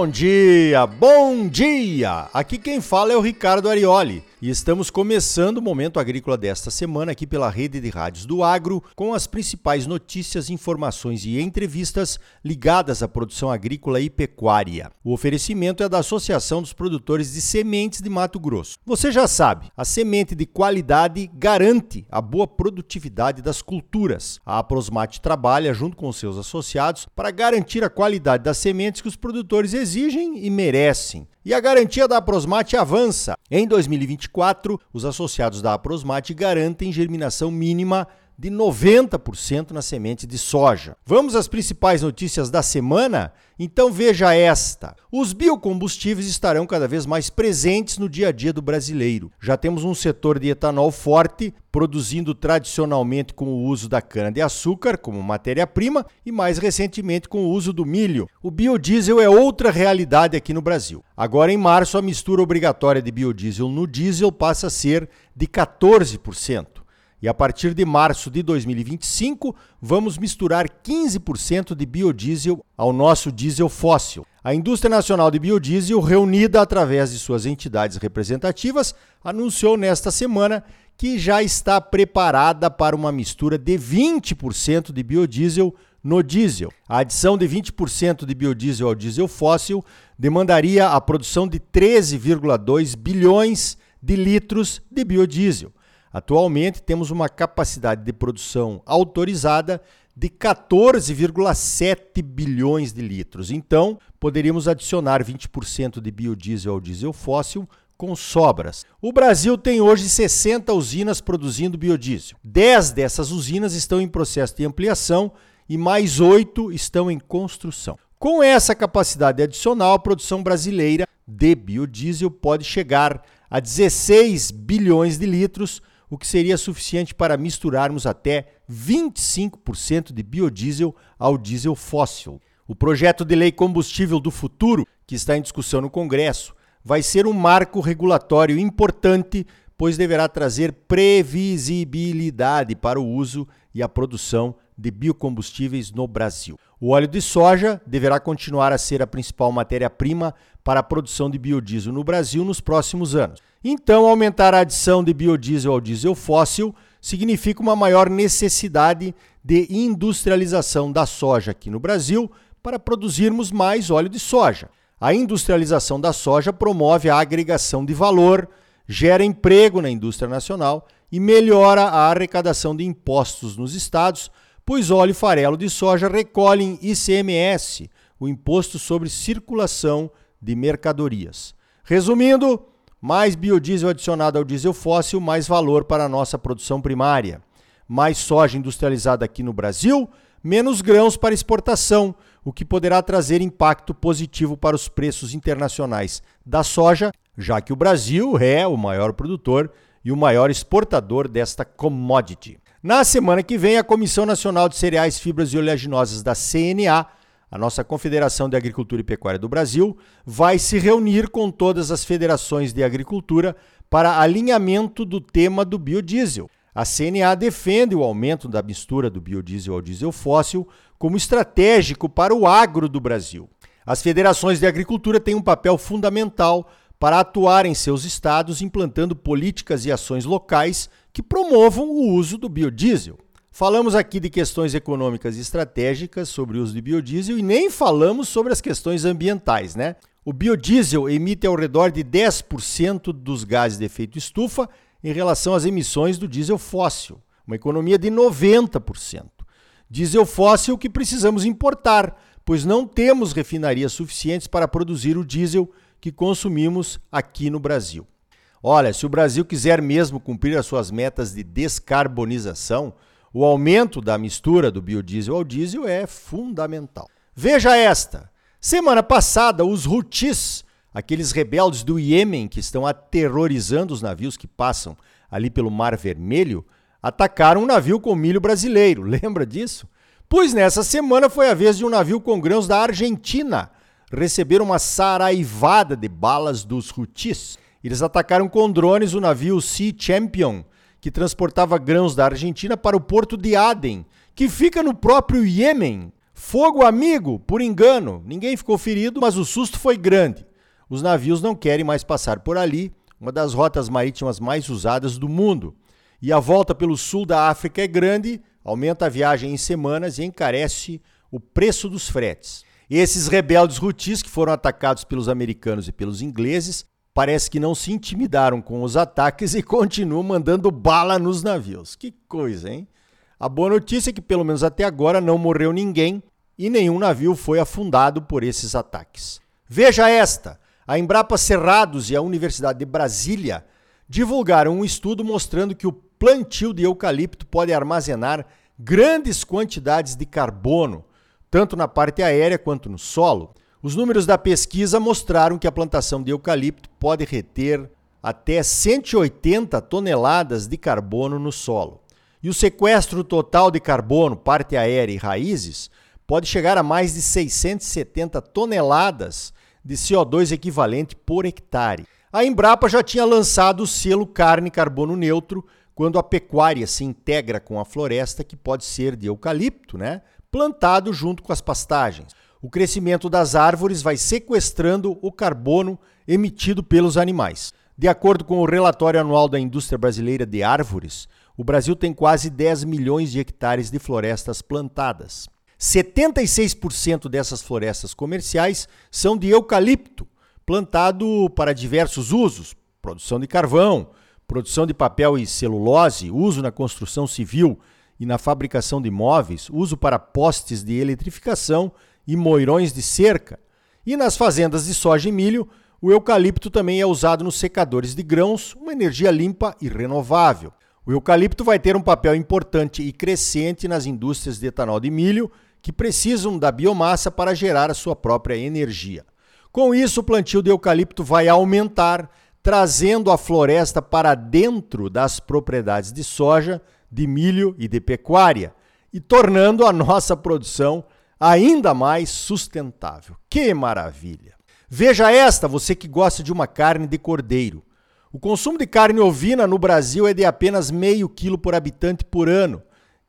Bom dia, bom dia! Aqui quem fala é o Ricardo Arioli e estamos começando o Momento Agrícola desta semana aqui pela Rede de Rádios do Agro com as principais notícias, informações e entrevistas ligadas à produção agrícola e pecuária. O oferecimento é da Associação dos Produtores de Sementes de Mato Grosso. Você já sabe, a semente de qualidade garante a boa produtividade das culturas. A Aprosmate trabalha junto com seus associados para garantir a qualidade das sementes que os produtores exigem e merecem. E a garantia da Aprosmate avança. Em 2024, os associados da Aprosmate garantem germinação mínima de 90% na semente de soja. Vamos às principais notícias da semana? Então veja esta: os biocombustíveis estarão cada vez mais presentes no dia a dia do brasileiro. Já temos um setor de etanol forte, produzindo tradicionalmente com o uso da cana-de-açúcar como matéria-prima e mais recentemente com o uso do milho. O biodiesel é outra realidade aqui no Brasil. Agora, em março, a mistura obrigatória de biodiesel no diesel passa a ser de 14%. E a partir de março de 2025, vamos misturar 15% de biodiesel ao nosso diesel fóssil. A Indústria Nacional de Biodiesel, reunida através de suas entidades representativas, anunciou nesta semana que já está preparada para uma mistura de 20% de biodiesel no diesel. A adição de 20% de biodiesel ao diesel fóssil demandaria a produção de 13,2 bilhões de litros de biodiesel. Atualmente temos uma capacidade de produção autorizada de 14,7 bilhões de litros. Então, poderíamos adicionar 20% de biodiesel ao diesel fóssil com sobras. O Brasil tem hoje 60 usinas produzindo biodiesel. 10 dessas usinas estão em processo de ampliação e mais 8 estão em construção. Com essa capacidade adicional, a produção brasileira de biodiesel pode chegar a 16 bilhões de litros o que seria suficiente para misturarmos até 25% de biodiesel ao diesel fóssil. O projeto de lei Combustível do Futuro, que está em discussão no Congresso, vai ser um marco regulatório importante, pois deverá trazer previsibilidade para o uso e a produção de biocombustíveis no Brasil. O óleo de soja deverá continuar a ser a principal matéria-prima para a produção de biodiesel no Brasil nos próximos anos. Então, aumentar a adição de biodiesel ao diesel fóssil significa uma maior necessidade de industrialização da soja aqui no Brasil para produzirmos mais óleo de soja. A industrialização da soja promove a agregação de valor, gera emprego na indústria nacional e melhora a arrecadação de impostos nos estados, pois óleo e farelo de soja recolhem ICMS, o Imposto sobre Circulação de Mercadorias. Resumindo, mais biodiesel adicionado ao diesel fóssil, mais valor para a nossa produção primária. Mais soja industrializada aqui no Brasil, menos grãos para exportação, o que poderá trazer impacto positivo para os preços internacionais da soja, já que o Brasil é o maior produtor e o maior exportador desta commodity. Na semana que vem, a Comissão Nacional de Cereais, Fibras e Oleaginosas da CNA a nossa Confederação de Agricultura e Pecuária do Brasil vai se reunir com todas as federações de agricultura para alinhamento do tema do biodiesel. A CNA defende o aumento da mistura do biodiesel ao diesel fóssil como estratégico para o agro do Brasil. As federações de agricultura têm um papel fundamental para atuar em seus estados implantando políticas e ações locais que promovam o uso do biodiesel. Falamos aqui de questões econômicas e estratégicas sobre o uso de biodiesel e nem falamos sobre as questões ambientais, né? O biodiesel emite ao redor de 10% dos gases de efeito estufa em relação às emissões do diesel fóssil, uma economia de 90%. Diesel fóssil que precisamos importar, pois não temos refinarias suficientes para produzir o diesel que consumimos aqui no Brasil. Olha, se o Brasil quiser mesmo cumprir as suas metas de descarbonização, o aumento da mistura do biodiesel ao diesel é fundamental. Veja esta: semana passada, os Houthis, aqueles rebeldes do Iêmen que estão aterrorizando os navios que passam ali pelo Mar Vermelho, atacaram um navio com milho brasileiro. Lembra disso? Pois nessa semana foi a vez de um navio com grãos da Argentina receber uma saraivada de balas dos Houthis. Eles atacaram com drones o navio Sea Champion, que transportava grãos da Argentina para o porto de Aden, que fica no próprio Iêmen. Fogo amigo, por engano. Ninguém ficou ferido, mas o susto foi grande. Os navios não querem mais passar por ali, uma das rotas marítimas mais usadas do mundo. E a volta pelo sul da África é grande, aumenta a viagem em semanas e encarece o preço dos fretes. Esses rebeldes rutis que foram atacados pelos americanos e pelos ingleses parece que não se intimidaram com os ataques e continuam mandando bala nos navios. Que coisa, hein? A boa notícia é que, pelo menos até agora, não morreu ninguém e nenhum navio foi afundado por esses ataques. Veja esta: a Embrapa Cerrados e a Universidade de Brasília divulgaram um estudo mostrando que o plantio de eucalipto pode armazenar grandes quantidades de carbono tanto na parte aérea quanto no solo. Os números da pesquisa mostraram que a plantação de eucalipto pode reter até 180 toneladas de carbono no solo. E o sequestro total de carbono, parte aérea e raízes, pode chegar a mais de 670 toneladas de CO2 equivalente por hectare. A Embrapa já tinha lançado o selo carne carbono neutro quando a pecuária se integra com a floresta, que pode ser de eucalipto, né? plantado junto com as pastagens. O crescimento das árvores vai sequestrando o carbono emitido pelos animais. De acordo com o relatório anual da indústria brasileira de árvores, o Brasil tem quase 10 milhões de hectares de florestas plantadas. 76% dessas florestas comerciais são de eucalipto, plantado para diversos usos: produção de carvão, produção de papel e celulose, uso na construção civil, e na fabricação de móveis, uso para postes de eletrificação e moirões de cerca. E nas fazendas de soja e milho, o eucalipto também é usado nos secadores de grãos, uma energia limpa e renovável. O eucalipto vai ter um papel importante e crescente nas indústrias de etanol de milho, que precisam da biomassa para gerar a sua própria energia. Com isso, o plantio de eucalipto vai aumentar, trazendo a floresta para dentro das propriedades de soja, de milho e de pecuária e tornando a nossa produção ainda mais sustentável. Que maravilha! Veja esta, você que gosta de uma carne de cordeiro. O consumo de carne ovina no Brasil é de apenas meio quilo por habitante por ano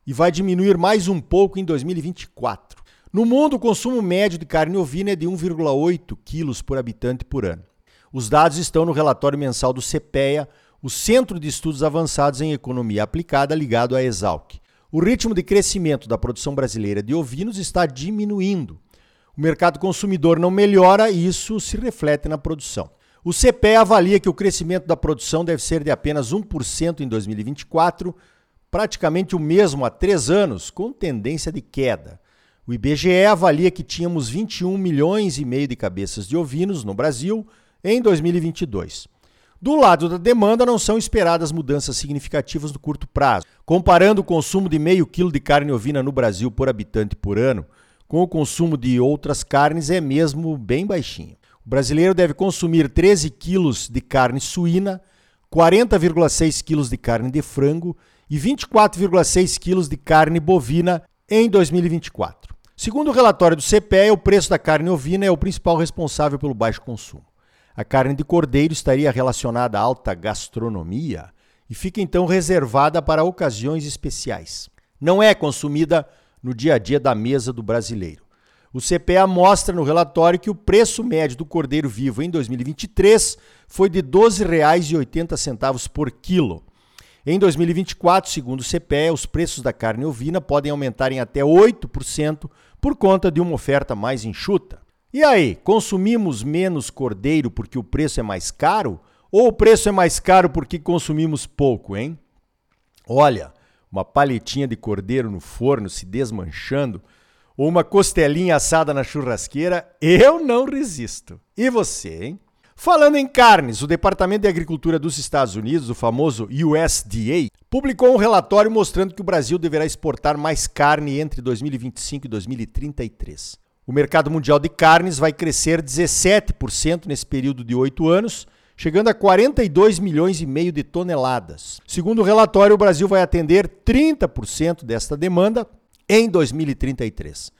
e vai diminuir mais um pouco em 2024. No mundo, o consumo médio de carne ovina é de 1,8 quilos por habitante por ano. Os dados estão no relatório mensal do CPEA, o Centro de Estudos Avançados em Economia Aplicada ligado à Exalc. O ritmo de crescimento da produção brasileira de ovinos está diminuindo. O mercado consumidor não melhora e isso se reflete na produção. O CPE avalia que o crescimento da produção deve ser de apenas 1% em 2024, praticamente o mesmo há três anos, com tendência de queda. O IBGE avalia que tínhamos 21 milhões e meio de cabeças de ovinos no Brasil em 2022. Do lado da demanda, não são esperadas mudanças significativas no curto prazo. Comparando o consumo de meio quilo de carne ovina no Brasil por habitante por ano com o consumo de outras carnes, é mesmo bem baixinho. O brasileiro deve consumir 13 quilos de carne suína, 40,6 quilos de carne de frango e 24,6 quilos de carne bovina em 2024. Segundo o relatório do CPE, o preço da carne ovina é o principal responsável pelo baixo consumo. A carne de cordeiro estaria relacionada à alta gastronomia e fica então reservada para ocasiões especiais. Não é consumida no dia a dia da mesa do brasileiro. O CPA mostra no relatório que o preço médio do cordeiro vivo em 2023 foi de R$ 12,80 por quilo. Em 2024, segundo o CPE, os preços da carne ovina podem aumentar em até 8% por conta de uma oferta mais enxuta. E aí, consumimos menos cordeiro porque o preço é mais caro? Ou o preço é mais caro porque consumimos pouco, hein? Olha, uma paletinha de cordeiro no forno se desmanchando, ou uma costelinha assada na churrasqueira, eu não resisto. E você, hein? Falando em carnes, o Departamento de Agricultura dos Estados Unidos, o famoso USDA, publicou um relatório mostrando que o Brasil deverá exportar mais carne entre 2025 e 2033. O mercado mundial de carnes vai crescer 17% nesse período de oito anos, chegando a 42 milhões e meio de toneladas. Segundo o relatório, o Brasil vai atender 30% desta demanda em 2033.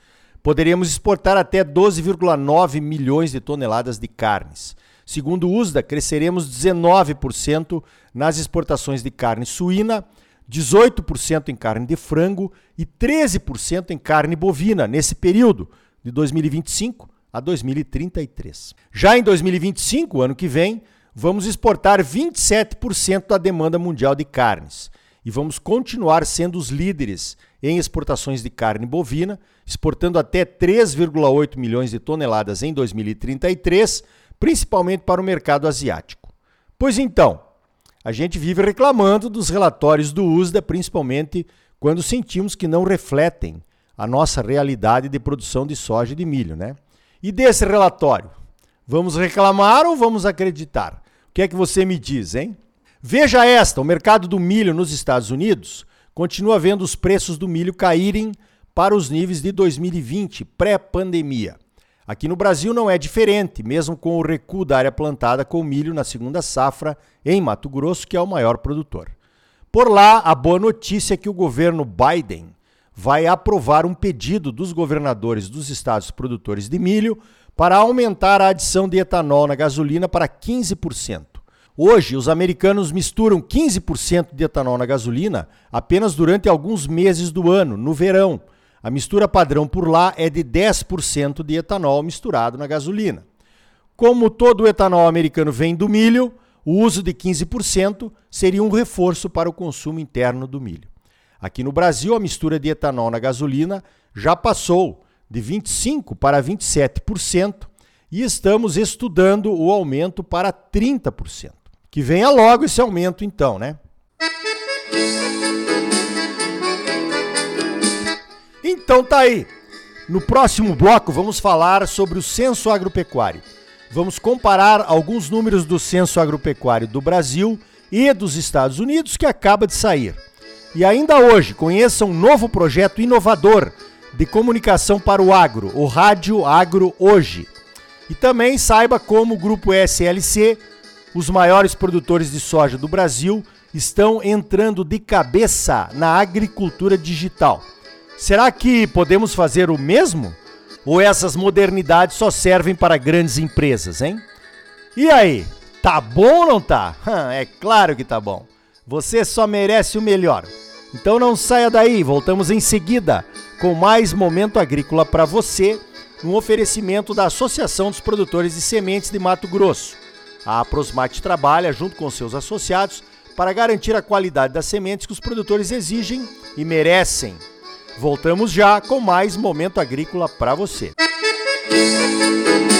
Poderíamos exportar até 12,9 milhões de toneladas de carnes. Segundo o USDA, cresceremos 19% nas exportações de carne suína, 18% em carne de frango e 13% em carne bovina nesse período de 2025 a 2033. Já em 2025, ano que vem, vamos exportar 27% da demanda mundial de carnes e vamos continuar sendo os líderes em exportações de carne bovina, exportando até 3,8 milhões de toneladas em 2033, principalmente para o mercado asiático. Pois então, a gente vive reclamando dos relatórios do USDA, principalmente quando sentimos que não refletem a nossa realidade de produção de soja e de milho, né? E desse relatório, vamos reclamar ou vamos acreditar? O que é que você me diz, hein? Veja esta: o mercado do milho nos Estados Unidos continua vendo os preços do milho caírem para os níveis de 2020, pré-pandemia. Aqui no Brasil não é diferente, mesmo com o recuo da área plantada com milho na segunda safra em Mato Grosso, que é o maior produtor. Por lá, a boa notícia é que o governo Biden vai aprovar um pedido dos governadores dos estados produtores de milho para aumentar a adição de etanol na gasolina para 15%. Hoje, os americanos misturam 15% de etanol na gasolina apenas durante alguns meses do ano, no verão. A mistura padrão por lá é de 10% de etanol misturado na gasolina. Como todo o etanol americano vem do milho, o uso de 15% seria um reforço para o consumo interno do milho. Aqui no Brasil, a mistura de etanol na gasolina já passou de 25% para 27% e estamos estudando o aumento para 30%. Que venha logo esse aumento, então, né? Então tá aí. No próximo bloco vamos falar sobre o censo agropecuário. Vamos comparar alguns números do censo agropecuário do Brasil e dos Estados Unidos que acaba de sair. E ainda hoje, conheça um novo projeto inovador de comunicação para o agro, o Rádio Agro Hoje. E também saiba como o grupo SLC, os maiores produtores de soja do Brasil, estão entrando de cabeça na agricultura digital. Será que podemos fazer o mesmo? Ou essas modernidades só servem para grandes empresas, hein? E aí, tá bom ou não tá? É claro que tá bom. Você só merece o melhor. Então não saia daí, voltamos em seguida com mais momento agrícola para você, um oferecimento da Associação dos Produtores de Sementes de Mato Grosso. A Aprosmate trabalha junto com seus associados para garantir a qualidade das sementes que os produtores exigem e merecem. Voltamos já com mais momento agrícola para você. Música